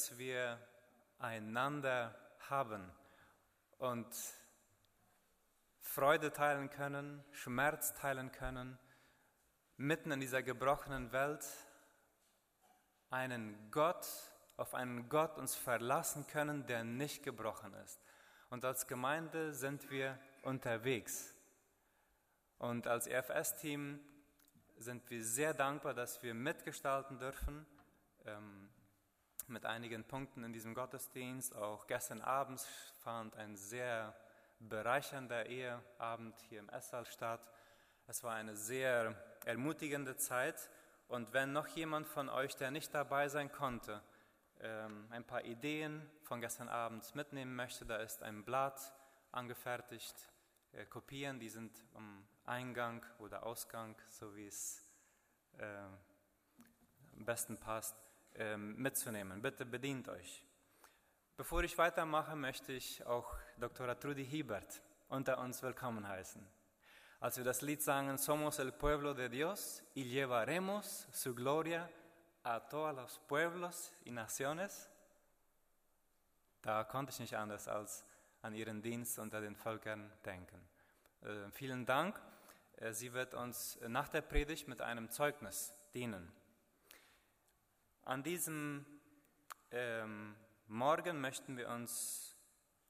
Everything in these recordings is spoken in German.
dass wir einander haben und Freude teilen können, Schmerz teilen können, mitten in dieser gebrochenen Welt einen Gott, auf einen Gott uns verlassen können, der nicht gebrochen ist. Und als Gemeinde sind wir unterwegs. Und als EFS-Team sind wir sehr dankbar, dass wir mitgestalten dürfen ähm, mit einigen Punkten in diesem Gottesdienst. Auch gestern Abend fand ein sehr bereichernder Eheabend hier im Esssaal statt. Es war eine sehr ermutigende Zeit. Und wenn noch jemand von euch, der nicht dabei sein konnte, ähm, ein paar Ideen von gestern Abend mitnehmen möchte, da ist ein Blatt angefertigt, äh, Kopien, die sind am Eingang oder Ausgang, so wie es äh, am besten passt, mitzunehmen. Bitte bedient euch. Bevor ich weitermache, möchte ich auch Dr. Trudy Hiebert unter uns willkommen heißen. Als wir das Lied sagen, Somos el pueblo de Dios y llevaremos su gloria a todos los pueblos y naciones, da konnte ich nicht anders als an ihren Dienst unter den Völkern denken. Äh, vielen Dank. Äh, sie wird uns nach der Predigt mit einem Zeugnis dienen. An diesem ähm, Morgen möchten wir uns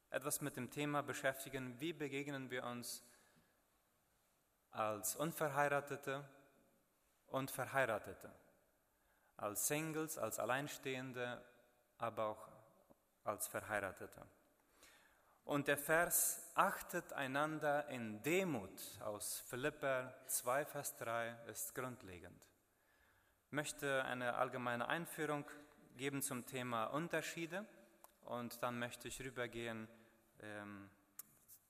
etwas mit dem Thema beschäftigen, wie begegnen wir uns als Unverheiratete und Verheiratete, als Singles, als Alleinstehende, aber auch als Verheiratete. Und der Vers achtet einander in Demut aus Philipper 2, Vers 3 ist grundlegend. Möchte eine allgemeine Einführung geben zum Thema Unterschiede und dann möchte ich rübergehen ähm,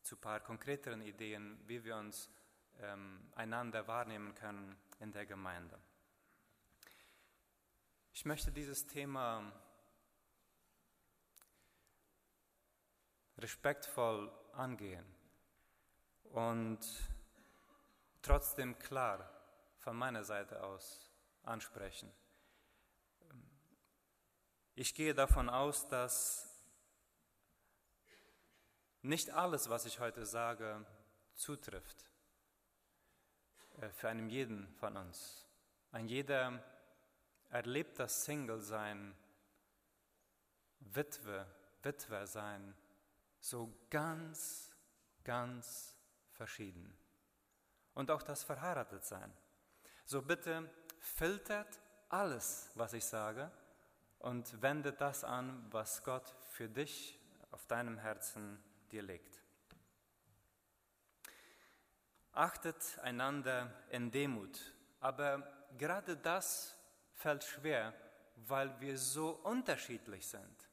zu ein paar konkreteren Ideen, wie wir uns ähm, einander wahrnehmen können in der Gemeinde. Ich möchte dieses Thema respektvoll angehen und trotzdem klar von meiner Seite aus ansprechen. Ich gehe davon aus, dass nicht alles, was ich heute sage, zutrifft äh, für einen jeden von uns. Ein jeder erlebt das Single-Sein, Witwe, Witwer sein, so ganz, ganz verschieden. Und auch das Verheiratetsein. So bitte filtert alles, was ich sage, und wendet das an, was Gott für dich auf deinem Herzen dir legt. Achtet einander in Demut, aber gerade das fällt schwer, weil wir so unterschiedlich sind.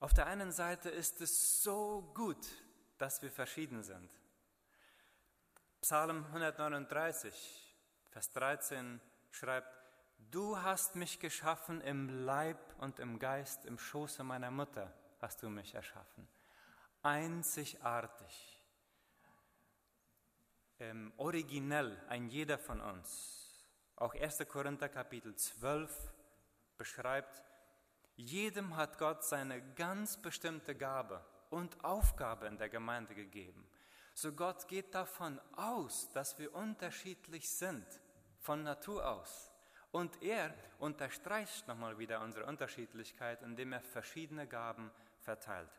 Auf der einen Seite ist es so gut, dass wir verschieden sind. Psalm 139, Vers 13 schreibt, Du hast mich geschaffen im Leib und im Geist, im Schoße meiner Mutter hast du mich erschaffen. Einzigartig, ähm, originell, ein jeder von uns. Auch 1. Korinther Kapitel 12 beschreibt, jedem hat Gott seine ganz bestimmte Gabe und Aufgabe in der Gemeinde gegeben. So Gott geht davon aus, dass wir unterschiedlich sind, von Natur aus. Und er unterstreicht nochmal wieder unsere Unterschiedlichkeit, indem er verschiedene Gaben verteilt.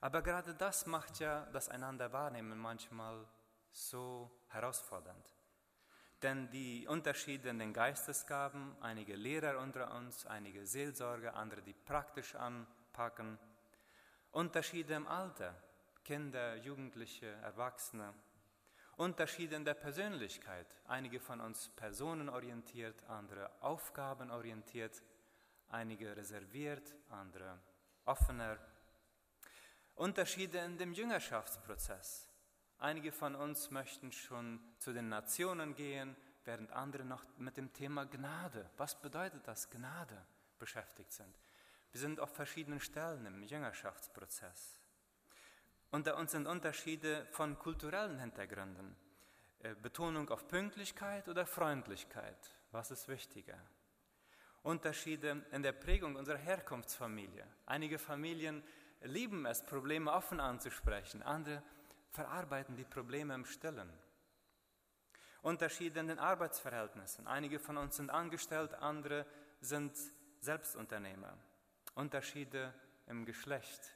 Aber gerade das macht ja das einander wahrnehmen manchmal so herausfordernd. Denn die Unterschiede in den Geistesgaben, einige Lehrer unter uns, einige Seelsorger, andere, die praktisch anpacken, Unterschiede im Alter, Kinder, Jugendliche, Erwachsene, Unterschiede in der Persönlichkeit, einige von uns personenorientiert, andere aufgabenorientiert, einige reserviert, andere offener. Unterschiede in dem Jüngerschaftsprozess, Einige von uns möchten schon zu den Nationen gehen, während andere noch mit dem Thema Gnade, was bedeutet das, Gnade, beschäftigt sind. Wir sind auf verschiedenen Stellen im Jüngerschaftsprozess. Unter uns sind Unterschiede von kulturellen Hintergründen. Äh, Betonung auf Pünktlichkeit oder Freundlichkeit, was ist wichtiger? Unterschiede in der Prägung unserer Herkunftsfamilie. Einige Familien lieben es, Probleme offen anzusprechen, andere verarbeiten die Probleme im Stillen. Unterschiede in den Arbeitsverhältnissen. Einige von uns sind angestellt, andere sind Selbstunternehmer. Unterschiede im Geschlecht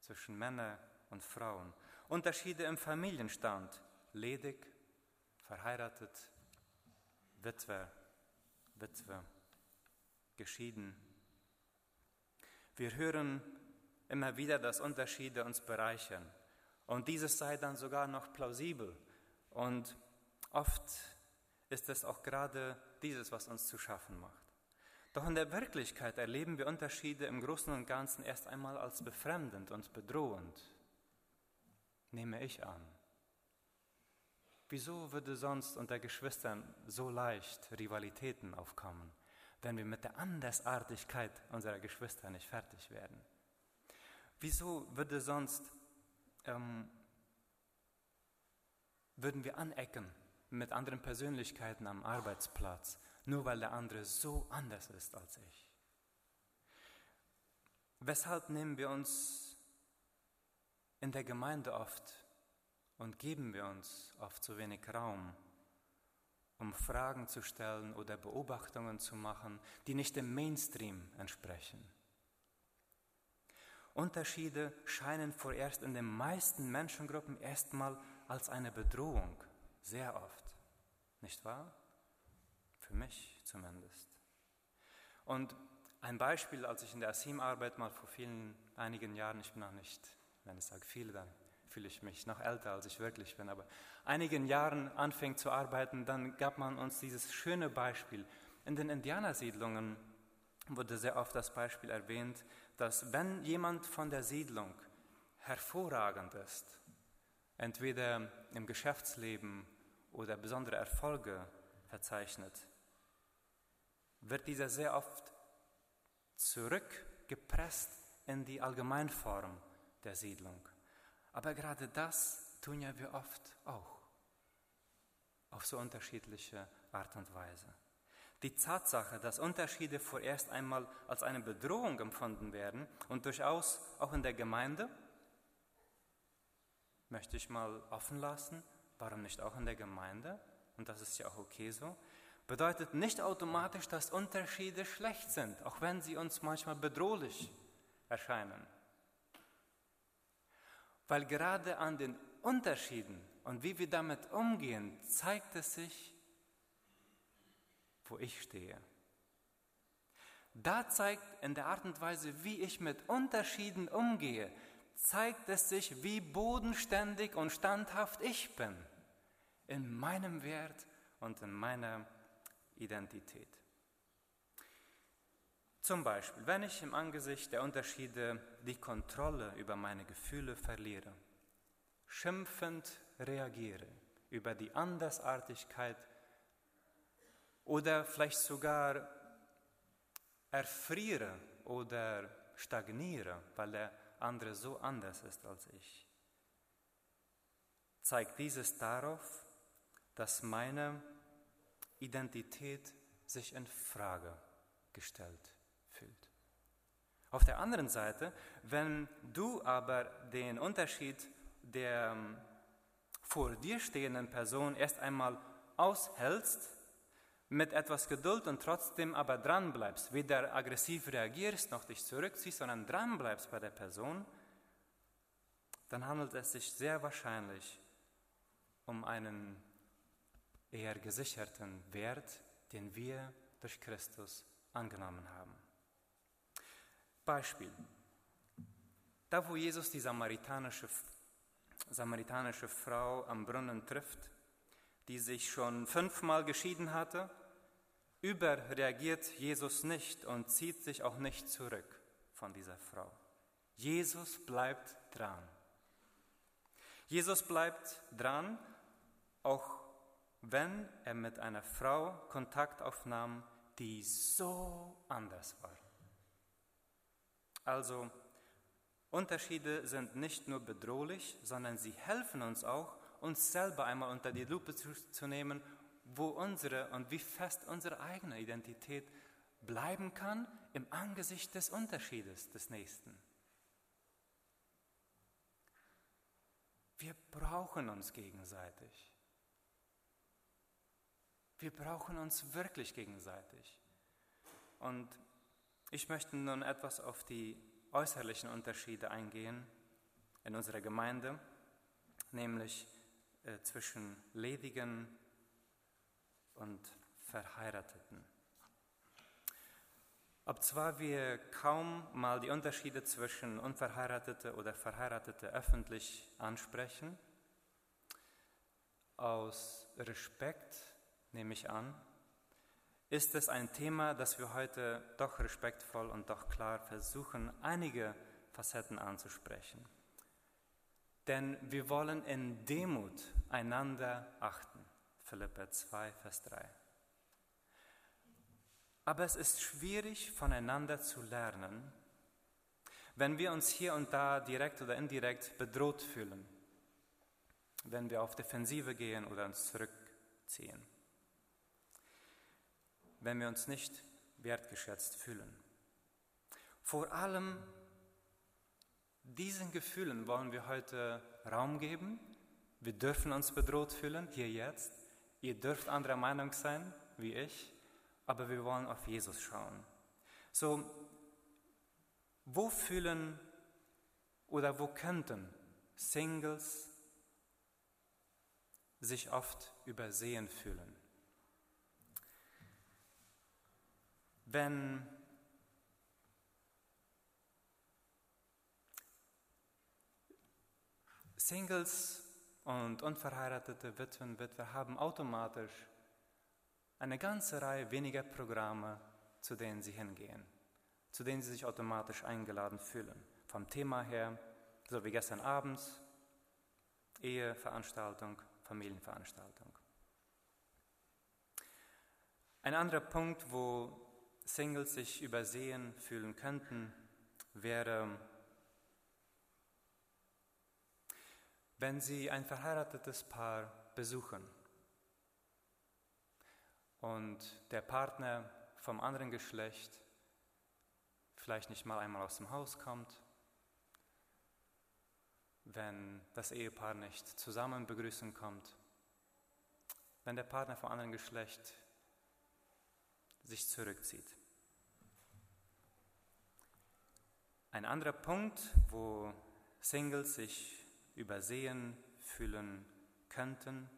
zwischen Männern und Frauen. Unterschiede im Familienstand. Ledig, verheiratet, Witwer, Witwe, geschieden. Wir hören immer wieder, dass Unterschiede uns bereichern. Und dieses sei dann sogar noch plausibel. Und oft ist es auch gerade dieses, was uns zu schaffen macht. Doch in der Wirklichkeit erleben wir Unterschiede im Großen und Ganzen erst einmal als befremdend und bedrohend, nehme ich an. Wieso würde sonst unter Geschwistern so leicht Rivalitäten aufkommen, wenn wir mit der Andersartigkeit unserer Geschwister nicht fertig werden? Wieso würde sonst ähm, würden wir anecken mit anderen Persönlichkeiten am Arbeitsplatz, nur weil der andere so anders ist als ich? Weshalb nehmen wir uns in der Gemeinde oft und geben wir uns oft zu wenig Raum, um Fragen zu stellen oder Beobachtungen zu machen, die nicht dem Mainstream entsprechen? Unterschiede scheinen vorerst in den meisten Menschengruppen erstmal als eine Bedrohung, sehr oft. Nicht wahr? Für mich zumindest. Und ein Beispiel, als ich in der Asim-Arbeit mal vor vielen, einigen Jahren, ich bin noch nicht, wenn ich sage viele, dann fühle ich mich noch älter, als ich wirklich bin, aber einigen Jahren anfing zu arbeiten, dann gab man uns dieses schöne Beispiel. In den Indianersiedlungen wurde sehr oft das Beispiel erwähnt, dass wenn jemand von der Siedlung hervorragend ist, entweder im Geschäftsleben oder besondere Erfolge verzeichnet, wird dieser sehr oft zurückgepresst in die Allgemeinform der Siedlung. Aber gerade das tun ja wir oft auch, auf so unterschiedliche Art und Weise. Die Tatsache, dass Unterschiede vorerst einmal als eine Bedrohung empfunden werden und durchaus auch in der Gemeinde, möchte ich mal offen lassen, warum nicht auch in der Gemeinde, und das ist ja auch okay so, bedeutet nicht automatisch, dass Unterschiede schlecht sind, auch wenn sie uns manchmal bedrohlich erscheinen. Weil gerade an den Unterschieden und wie wir damit umgehen, zeigt es sich, wo ich stehe. Da zeigt in der Art und Weise, wie ich mit Unterschieden umgehe, zeigt es sich, wie bodenständig und standhaft ich bin in meinem Wert und in meiner Identität. Zum Beispiel, wenn ich im Angesicht der Unterschiede die Kontrolle über meine Gefühle verliere, schimpfend reagiere über die Andersartigkeit oder vielleicht sogar erfriere oder stagniere, weil der andere so anders ist als ich. Zeigt dieses darauf, dass meine Identität sich in Frage gestellt fühlt. Auf der anderen Seite, wenn du aber den Unterschied der ähm, vor dir stehenden Person erst einmal aushältst, mit etwas Geduld und trotzdem aber dran bleibst, weder aggressiv reagierst noch dich zurückziehst, sondern dran bleibst bei der Person, dann handelt es sich sehr wahrscheinlich um einen eher gesicherten Wert, den wir durch Christus angenommen haben. Beispiel. Da, wo Jesus die samaritanische, samaritanische Frau am Brunnen trifft, die sich schon fünfmal geschieden hatte, überreagiert Jesus nicht und zieht sich auch nicht zurück von dieser Frau. Jesus bleibt dran. Jesus bleibt dran, auch wenn er mit einer Frau Kontakt aufnahm, die so anders war. Also, Unterschiede sind nicht nur bedrohlich, sondern sie helfen uns auch, uns selber einmal unter die Lupe zu, zu nehmen, wo unsere und wie fest unsere eigene Identität bleiben kann im Angesicht des Unterschiedes des Nächsten. Wir brauchen uns gegenseitig. Wir brauchen uns wirklich gegenseitig. Und ich möchte nun etwas auf die äußerlichen Unterschiede eingehen in unserer Gemeinde, nämlich äh, zwischen Ledigen und Verheirateten. Obzwar wir kaum mal die Unterschiede zwischen Unverheiratete oder Verheiratete öffentlich ansprechen, aus Respekt nehme ich an, ist es ein Thema, das wir heute doch respektvoll und doch klar versuchen, einige Facetten anzusprechen. Denn wir wollen in Demut einander achten. Philippa 2, Vers 3. Aber es ist schwierig, voneinander zu lernen, wenn wir uns hier und da direkt oder indirekt bedroht fühlen, wenn wir auf Defensive gehen oder uns zurückziehen wenn wir uns nicht wertgeschätzt fühlen. Vor allem diesen Gefühlen wollen wir heute Raum geben. Wir dürfen uns bedroht fühlen, hier jetzt. Ihr dürft anderer Meinung sein, wie ich, aber wir wollen auf Jesus schauen. So, wo fühlen oder wo könnten Singles sich oft übersehen fühlen? Wenn Singles und unverheiratete Witwen, Witwer haben automatisch eine ganze Reihe weniger Programme, zu denen sie hingehen, zu denen sie sich automatisch eingeladen fühlen. Vom Thema her, so wie gestern Abend, Eheveranstaltung, Familienveranstaltung. Ein anderer Punkt, wo Singles sich übersehen fühlen könnten, wäre, wenn sie ein verheiratetes Paar besuchen. Und der Partner vom anderen Geschlecht vielleicht nicht mal einmal aus dem Haus kommt, wenn das Ehepaar nicht zusammen begrüßen kommt, wenn der Partner vom anderen Geschlecht sich zurückzieht. Ein anderer Punkt, wo Singles sich übersehen fühlen könnten,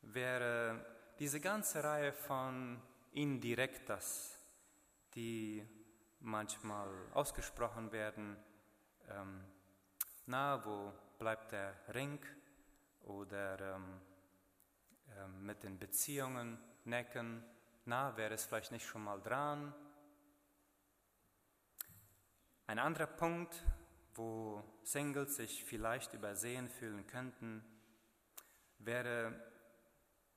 wäre diese ganze Reihe von Indirektas, die manchmal ausgesprochen werden. Ähm, na, wo bleibt der Ring? Oder ähm, äh, mit den Beziehungen necken. Na, wäre es vielleicht nicht schon mal dran? Ein anderer Punkt, wo Singles sich vielleicht übersehen fühlen könnten, wäre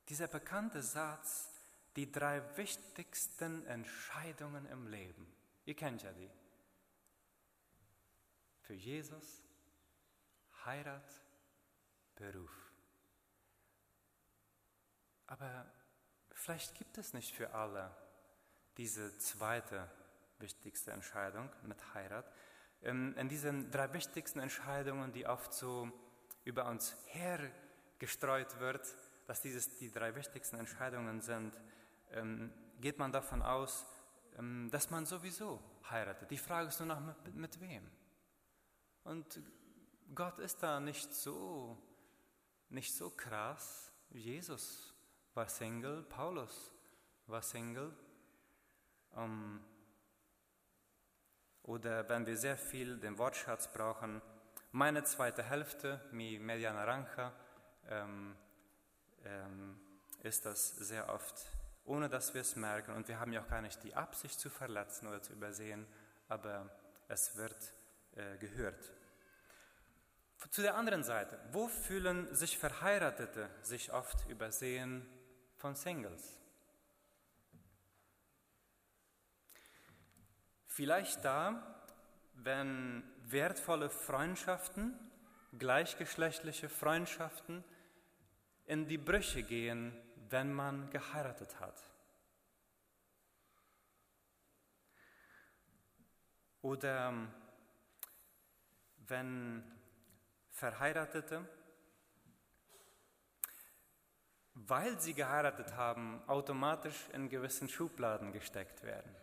dieser bekannte Satz, die drei wichtigsten Entscheidungen im Leben. Ihr kennt ja die. Für Jesus, Heirat, Beruf. Aber vielleicht gibt es nicht für alle diese zweite wichtigste Entscheidung mit Heirat. Ähm, in diesen drei wichtigsten Entscheidungen, die oft so über uns hergestreut wird, dass dieses die drei wichtigsten Entscheidungen sind, ähm, geht man davon aus, ähm, dass man sowieso heiratet. Die Frage ist nur noch mit, mit wem. Und Gott ist da nicht so, nicht so krass. Jesus war Single, Paulus war Single. Um, oder wenn wir sehr viel den Wortschatz brauchen, meine zweite Hälfte, mi media naranja, ähm, ähm, ist das sehr oft, ohne dass wir es merken. Und wir haben ja auch gar nicht die Absicht zu verletzen oder zu übersehen, aber es wird äh, gehört. Zu der anderen Seite, wo fühlen sich Verheiratete sich oft übersehen von Singles? Vielleicht da, wenn wertvolle Freundschaften, gleichgeschlechtliche Freundschaften in die Brüche gehen, wenn man geheiratet hat. Oder ähm, wenn Verheiratete, weil sie geheiratet haben, automatisch in gewissen Schubladen gesteckt werden.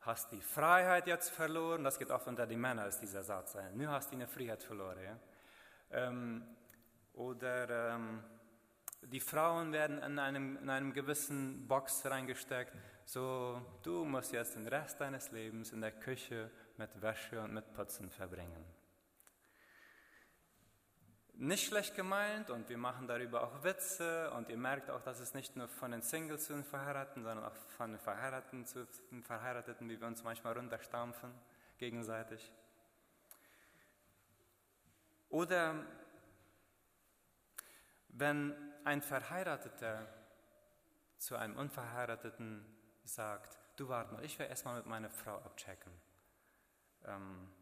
Hast die Freiheit jetzt verloren, das geht oft unter die Männer, ist dieser Satz. Nu hast du eine Freiheit verloren. Ja? Ähm, oder ähm, die Frauen werden in einem, in einem gewissen Box reingesteckt. So, du musst jetzt den Rest deines Lebens in der Küche mit Wäsche und mit Putzen verbringen. Nicht schlecht gemeint und wir machen darüber auch Witze und ihr merkt auch, dass es nicht nur von den Singles zu den Verheirateten, sondern auch von den Verheirateten zu den Verheirateten, wie wir uns manchmal runterstampfen gegenseitig. Oder wenn ein Verheirateter zu einem Unverheirateten sagt, du warte mal, ich will erstmal mit meiner Frau abchecken. Ähm,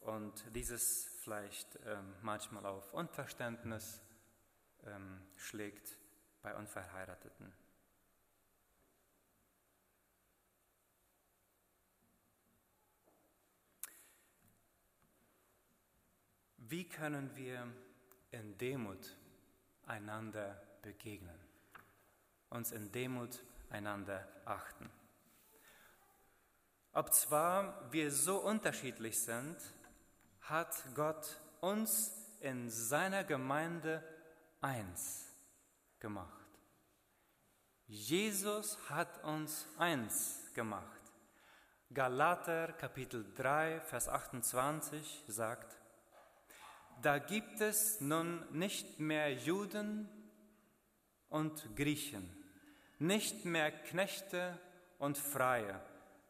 und dieses vielleicht ähm, manchmal auf Unverständnis ähm, schlägt bei Unverheirateten. Wie können wir in Demut einander begegnen, uns in Demut einander achten. Ob zwar wir so unterschiedlich sind, hat Gott uns in seiner Gemeinde eins gemacht. Jesus hat uns eins gemacht. Galater Kapitel 3, Vers 28 sagt, da gibt es nun nicht mehr Juden und Griechen, nicht mehr Knechte und Freie,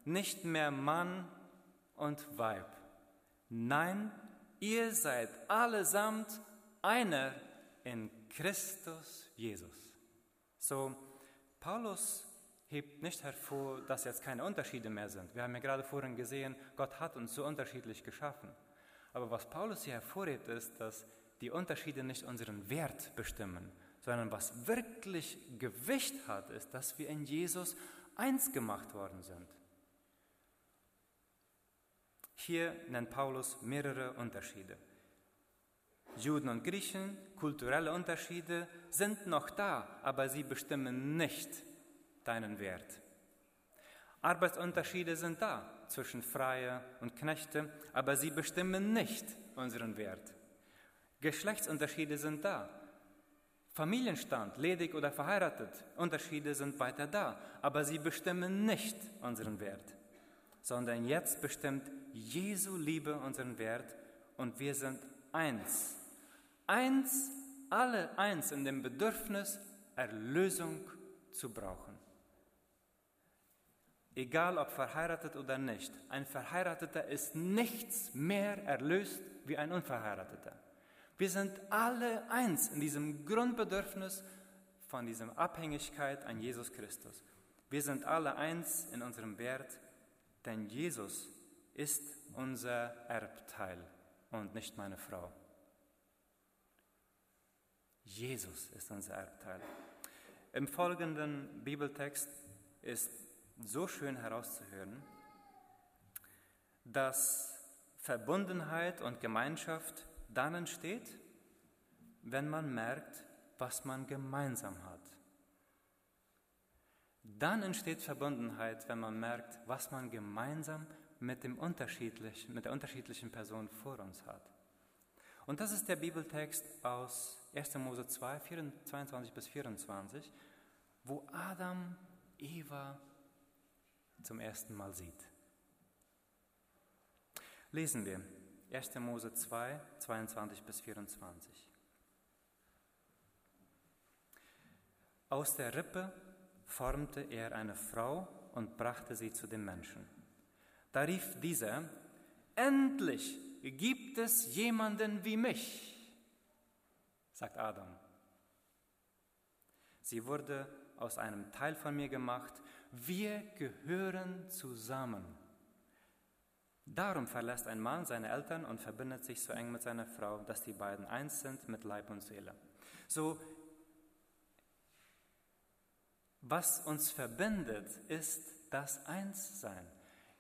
nicht mehr Mann und Weib. Nein, ihr seid allesamt einer in Christus Jesus. So, Paulus hebt nicht hervor, dass jetzt keine Unterschiede mehr sind. Wir haben ja gerade vorhin gesehen, Gott hat uns so unterschiedlich geschaffen. Aber was Paulus hier hervorhebt, ist, dass die Unterschiede nicht unseren Wert bestimmen, sondern was wirklich Gewicht hat, ist, dass wir in Jesus eins gemacht worden sind. Hier nennt Paulus mehrere Unterschiede. Juden und Griechen, kulturelle Unterschiede sind noch da, aber sie bestimmen nicht deinen Wert. Arbeitsunterschiede sind da, zwischen Freie und Knechte, aber sie bestimmen nicht unseren Wert. Geschlechtsunterschiede sind da. Familienstand, ledig oder verheiratet, Unterschiede sind weiter da, aber sie bestimmen nicht unseren Wert, sondern jetzt bestimmt Jesu Liebe unseren Wert und wir sind eins. Eins, alle eins in dem Bedürfnis, Erlösung zu brauchen. Egal ob verheiratet oder nicht, ein Verheirateter ist nichts mehr erlöst wie ein Unverheirateter. Wir sind alle eins in diesem Grundbedürfnis von dieser Abhängigkeit an Jesus Christus. Wir sind alle eins in unserem Wert, denn Jesus ist unser Erbteil und nicht meine Frau. Jesus ist unser Erbteil. Im folgenden Bibeltext ist so schön herauszuhören, dass Verbundenheit und Gemeinschaft dann entsteht, wenn man merkt, was man gemeinsam hat. Dann entsteht Verbundenheit, wenn man merkt, was man gemeinsam mit, dem unterschiedlichen, mit der unterschiedlichen Person vor uns hat. Und das ist der Bibeltext aus 1. Mose 2, 22 bis 24, wo Adam, Eva zum ersten Mal sieht. Lesen wir 1. Mose 2, 22 bis 24. Aus der Rippe formte er eine Frau und brachte sie zu dem Menschen. Da rief dieser, endlich gibt es jemanden wie mich, sagt Adam. Sie wurde aus einem Teil von mir gemacht, wir gehören zusammen. Darum verlässt ein Mann seine Eltern und verbindet sich so eng mit seiner Frau, dass die beiden eins sind mit Leib und Seele. So, was uns verbindet, ist das Einssein.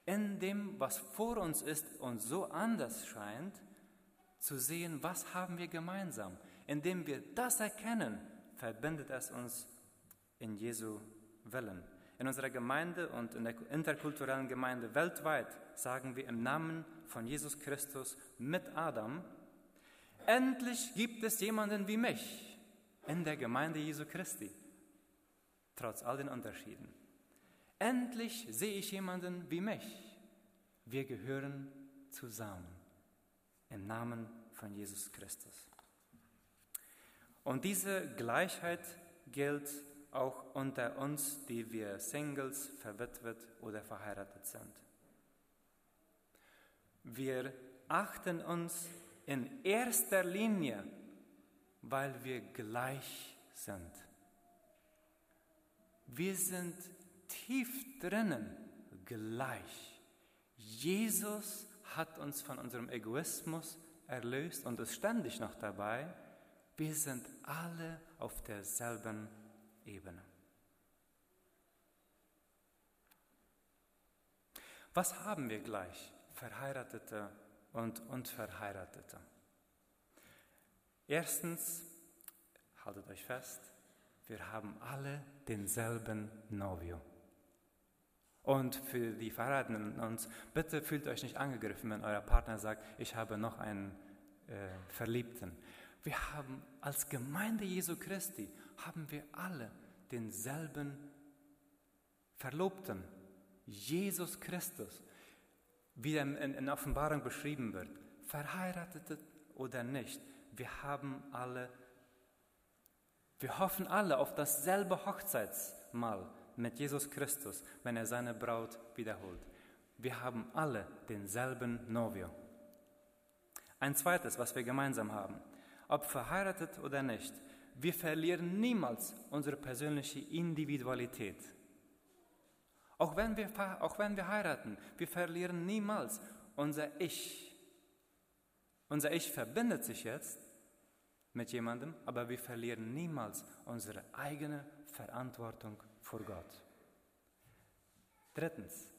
in dem, was vor uns ist und so anders scheint, zu sehen, was haben wir gemeinsam. Indem wir das erkennen, verbindet es uns in Jesu Willen. In unserer Gemeinde und in der interkulturellen Gemeinde weltweit sagen wir im Namen von Jesus Christus mit Adam, endlich gibt es jemanden wie mich in der Gemeinde Jesu Christi, trotz all den Unterschieden. Endlich sehe ich jemanden wie mich. Wir gehören zusammen im Namen von Jesus Christus. Und diese Gleichheit gilt auch unter uns, die wir Singles, verwitwet oder verheiratet sind. Wir achten uns in erster Linie, weil wir gleich sind. Wir sind tief drinnen gleich. Jesus hat uns von unserem Egoismus erlöst und ist ständig noch dabei. Wir sind alle auf derselben Ebene. Was haben wir gleich, Verheiratete und Unverheiratete? Erstens, haltet euch fest, wir haben alle denselben Novio. Und für die Verheirateten uns, bitte fühlt euch nicht angegriffen, wenn euer Partner sagt, ich habe noch einen äh, Verliebten. Wir haben als Gemeinde Jesu Christi, haben wir alle denselben Verlobten, Jesus Christus, wie er in, in Offenbarung beschrieben wird, verheiratete oder nicht. Wir haben alle, wir hoffen alle auf dasselbe Hochzeitsmahl mit Jesus Christus, wenn er seine Braut wiederholt. Wir haben alle denselben Novio. Ein zweites, was wir gemeinsam haben, ob verheiratet oder nicht, wir verlieren niemals unsere persönliche Individualität. Auch wenn wir, auch wenn wir heiraten, wir verlieren niemals unser Ich. Unser Ich verbindet sich jetzt mit jemandem, aber wir verlieren niemals unsere eigene Verantwortung vor Gott. Drittens,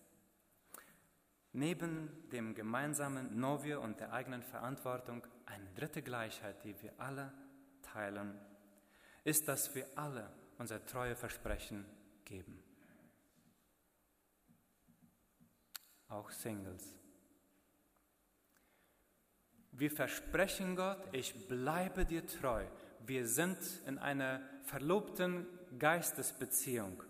neben dem gemeinsamen Novio und der eigenen Verantwortung eine dritte Gleichheit, die wir alle teilen, ist, dass wir alle unser Treueversprechen geben. Auch Singles. Wir versprechen Gott, ich bleibe dir treu. Wir sind in einer verlobten Geistesbeziehung.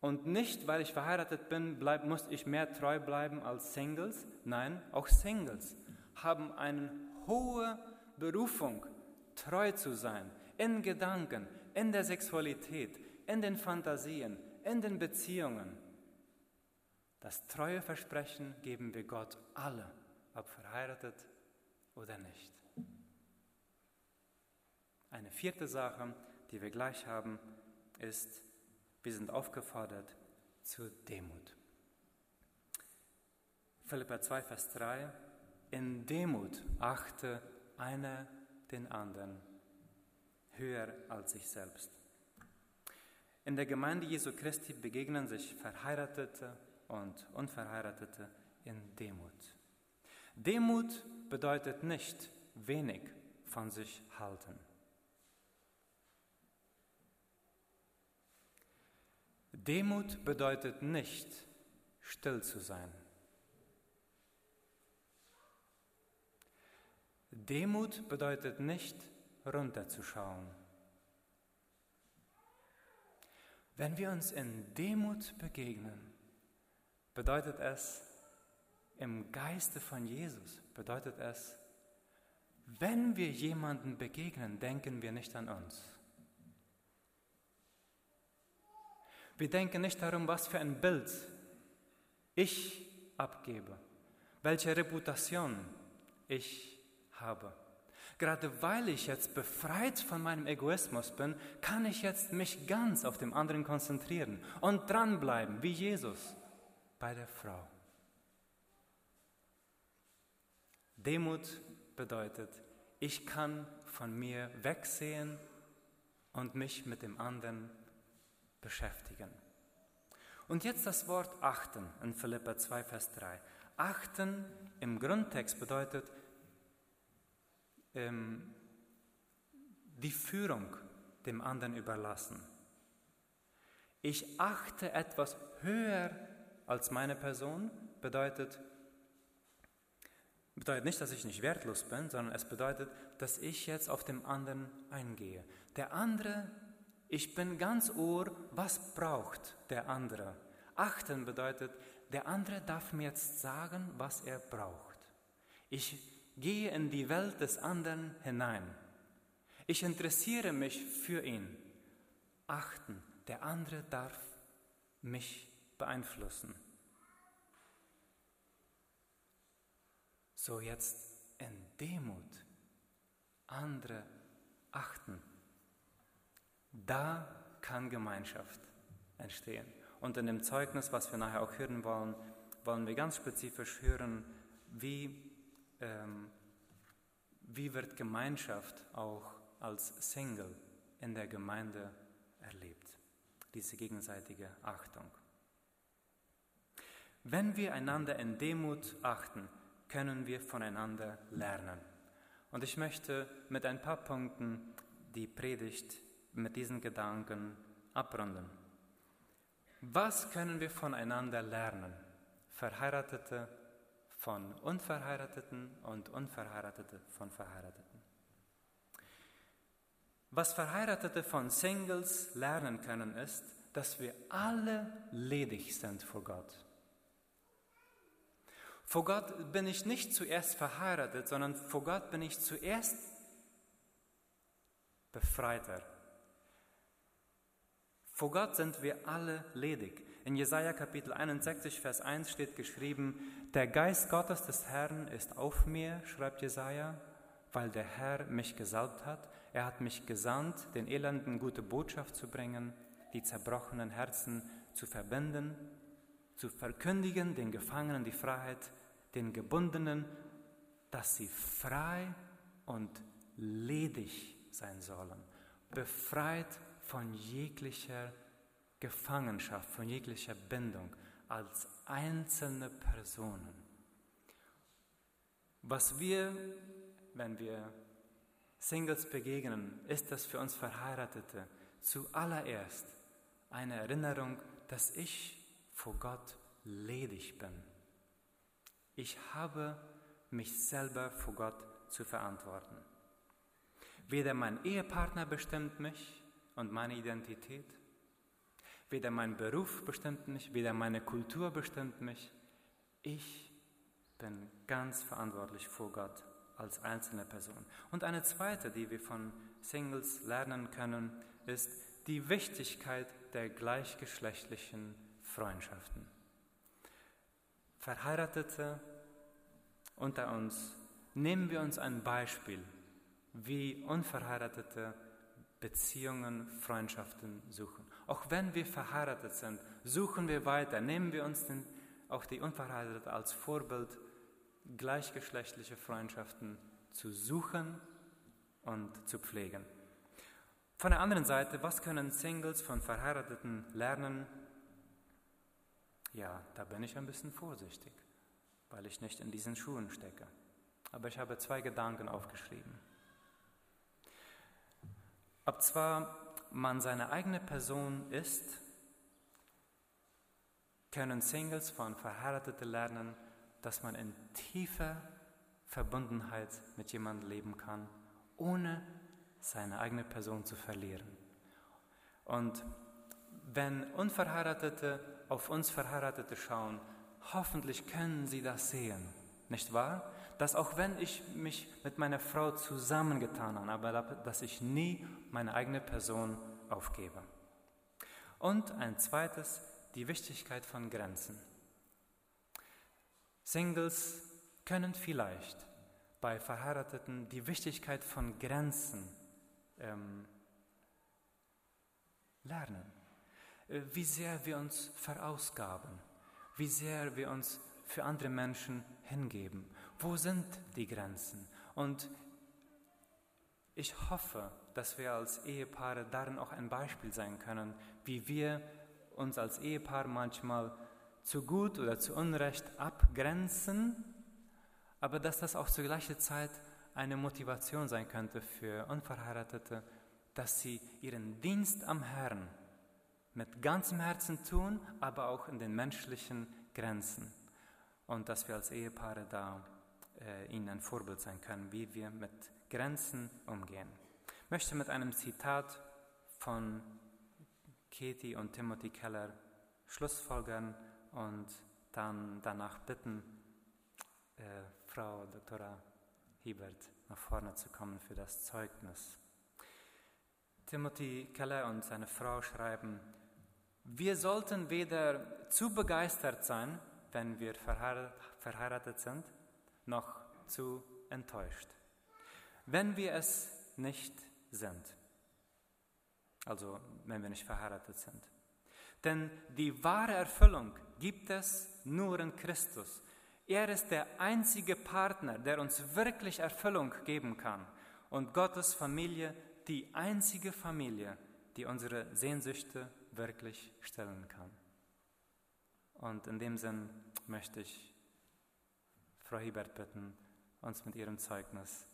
Und nicht, weil ich verheiratet bin, bleib, muss ich mehr treu bleiben als Singles. Nein, auch Singles haben eine hohe Berufung, treu zu sein, in Gedanken, in der Sexualität, in den Fantasien, in den Beziehungen. Das treue Versprechen geben wir Gott alle, ob verheiratet oder nicht. Eine vierte Sache, die wir gleich haben, ist, wir sind aufgefordert zur Demut. Philippa 2, Vers 3, in Demut achte einer den anderen höher als sich selbst. In der Gemeinde Jesu Christi begegnen sich Verheiratete und Unverheiratete in Demut. Demut bedeutet nicht wenig von sich halten. Demut bedeutet nicht, still zu sein. Demut bedeutet nicht, runterzuschauen. Wenn wir uns in Demut begegnen, bedeutet es im Geiste von Jesus, bedeutet es, wenn wir jemanden begegnen, denken wir nicht an uns. Wir denken nicht darum, was für ein Bild ich abgebe, welche Reputation ich habe. Gerade weil ich jetzt befreit von meinem Egoismus bin, kann ich jetzt mich ganz auf den anderen konzentrieren und dranbleiben, wie Jesus bei der Frau. Demut bedeutet, ich kann von mir wegsehen und mich mit dem anderen beschäftigen. Und jetzt das Wort achten in Philippa 2, Vers 3. Achten im Grundtext bedeutet ähm, die Führung dem anderen überlassen. Ich achte etwas höher als meine Person, bedeutet, bedeutet nicht, dass ich nicht wertlos bin, sondern es bedeutet, dass ich jetzt auf den anderen eingehe. Der andere, ich bin ganz ohr, was braucht der andere. Achten bedeutet, der andere darf mir jetzt sagen, was er braucht. Ich gehe in die Welt des anderen hinein. Ich interessiere mich für ihn. Achten, der andere darf mich beeinflussen. So jetzt in Demut andere achten. Da kann Gemeinschaft entstehen. Und in dem Zeugnis, was wir nachher auch hören wollen, wollen wir ganz spezifisch hören, wie, ähm, wie wird Gemeinschaft auch als Single in der Gemeinde erlebt. Diese gegenseitige Achtung. Wenn wir einander in Demut achten, können wir voneinander lernen. Und ich möchte mit ein paar Punkten die Predigt mit diesen Gedanken abrunden. Was können wir voneinander lernen? Verheiratete von Unverheirateten und Unverheiratete von Verheirateten. Was Verheiratete von Singles lernen können, ist, dass wir alle ledig sind vor Gott. Vor Gott bin ich nicht zuerst verheiratet, sondern vor Gott bin ich zuerst befreiter. Vor Gott sind wir alle ledig. In Jesaja Kapitel 61, Vers 1 steht geschrieben: Der Geist Gottes des Herrn ist auf mir, schreibt Jesaja, weil der Herr mich gesalbt hat. Er hat mich gesandt, den Elenden gute Botschaft zu bringen, die zerbrochenen Herzen zu verbinden, zu verkündigen den Gefangenen die Freiheit den Gebundenen, dass sie frei und ledig sein sollen, befreit von jeglicher Gefangenschaft, von jeglicher Bindung als einzelne Personen. Was wir, wenn wir Singles begegnen, ist das für uns Verheiratete zuallererst eine Erinnerung, dass ich vor Gott ledig bin ich habe mich selber vor Gott zu verantworten. Weder mein Ehepartner bestimmt mich und meine Identität, weder mein Beruf bestimmt mich, weder meine Kultur bestimmt mich. Ich bin ganz verantwortlich vor Gott als einzelne Person. Und eine zweite, die wir von Singles lernen können, ist die Wichtigkeit der gleichgeschlechtlichen Freundschaften. Verheiratete unter uns, nehmen wir uns ein Beispiel, wie unverheiratete Beziehungen, Freundschaften suchen. Auch wenn wir verheiratet sind, suchen wir weiter, nehmen wir uns den, auch die Unverheiratete als Vorbild, gleichgeschlechtliche Freundschaften zu suchen und zu pflegen. Von der anderen Seite, was können Singles von Verheirateten lernen? Ja, da bin ich ein bisschen vorsichtig, weil ich nicht in diesen Schuhen stecke. Aber ich habe zwei Gedanken aufgeschrieben. Ob zwar man seine eigene Person ist, können Singles von Verheirateten lernen, dass man in tiefer Verbundenheit mit jemandem leben kann, ohne seine eigene Person zu verlieren. Und wenn Unverheiratete auf uns Verheiratete schauen, hoffentlich können sie das sehen, nicht wahr? Dass auch wenn ich mich mit meiner Frau zusammengetan habe, aber dass ich nie meine eigene Person aufgebe. Und ein zweites, die Wichtigkeit von Grenzen. Singles können vielleicht bei Verheirateten die Wichtigkeit von Grenzen ähm, lernen. Äh, wie sehr wir uns verausgaben, wie sehr wir uns für andere Menschen hingeben. Wo sind die Grenzen? Und ich hoffe, dass wir als Ehepaare darin auch ein Beispiel sein können, wie wir uns als Ehepaar manchmal zu gut oder zu Unrecht abgrenzen, aber dass das auch zur gleichen Zeit eine Motivation sein könnte für Unverheiratete, dass sie ihren Dienst am Herrn mit ganzem Herzen tun, aber auch in den menschlichen Grenzen. Und dass wir als Ehepaare da äh, ihnen ein Vorbild sein können, wie wir mit Grenzen umgehen. Ich möchte mit einem Zitat von Katie und Timothy Keller schlussfolgern und dann danach bitten, äh, Frau Dr. Hiebert nach vorne zu kommen für das Zeugnis. Timothy Keller und seine Frau schreiben, wir sollten weder zu begeistert sein, wenn wir verheiratet sind, noch zu enttäuscht, wenn wir es nicht sind. Also wenn wir nicht verheiratet sind. Denn die wahre Erfüllung gibt es nur in Christus. Er ist der einzige Partner, der uns wirklich Erfüllung geben kann. Und Gottes Familie die einzige Familie, die unsere Sehnsüchte wirklich stellen kann. Und in dem Sinn möchte ich Frau Hiebert bitten, uns mit ihrem Zeugnis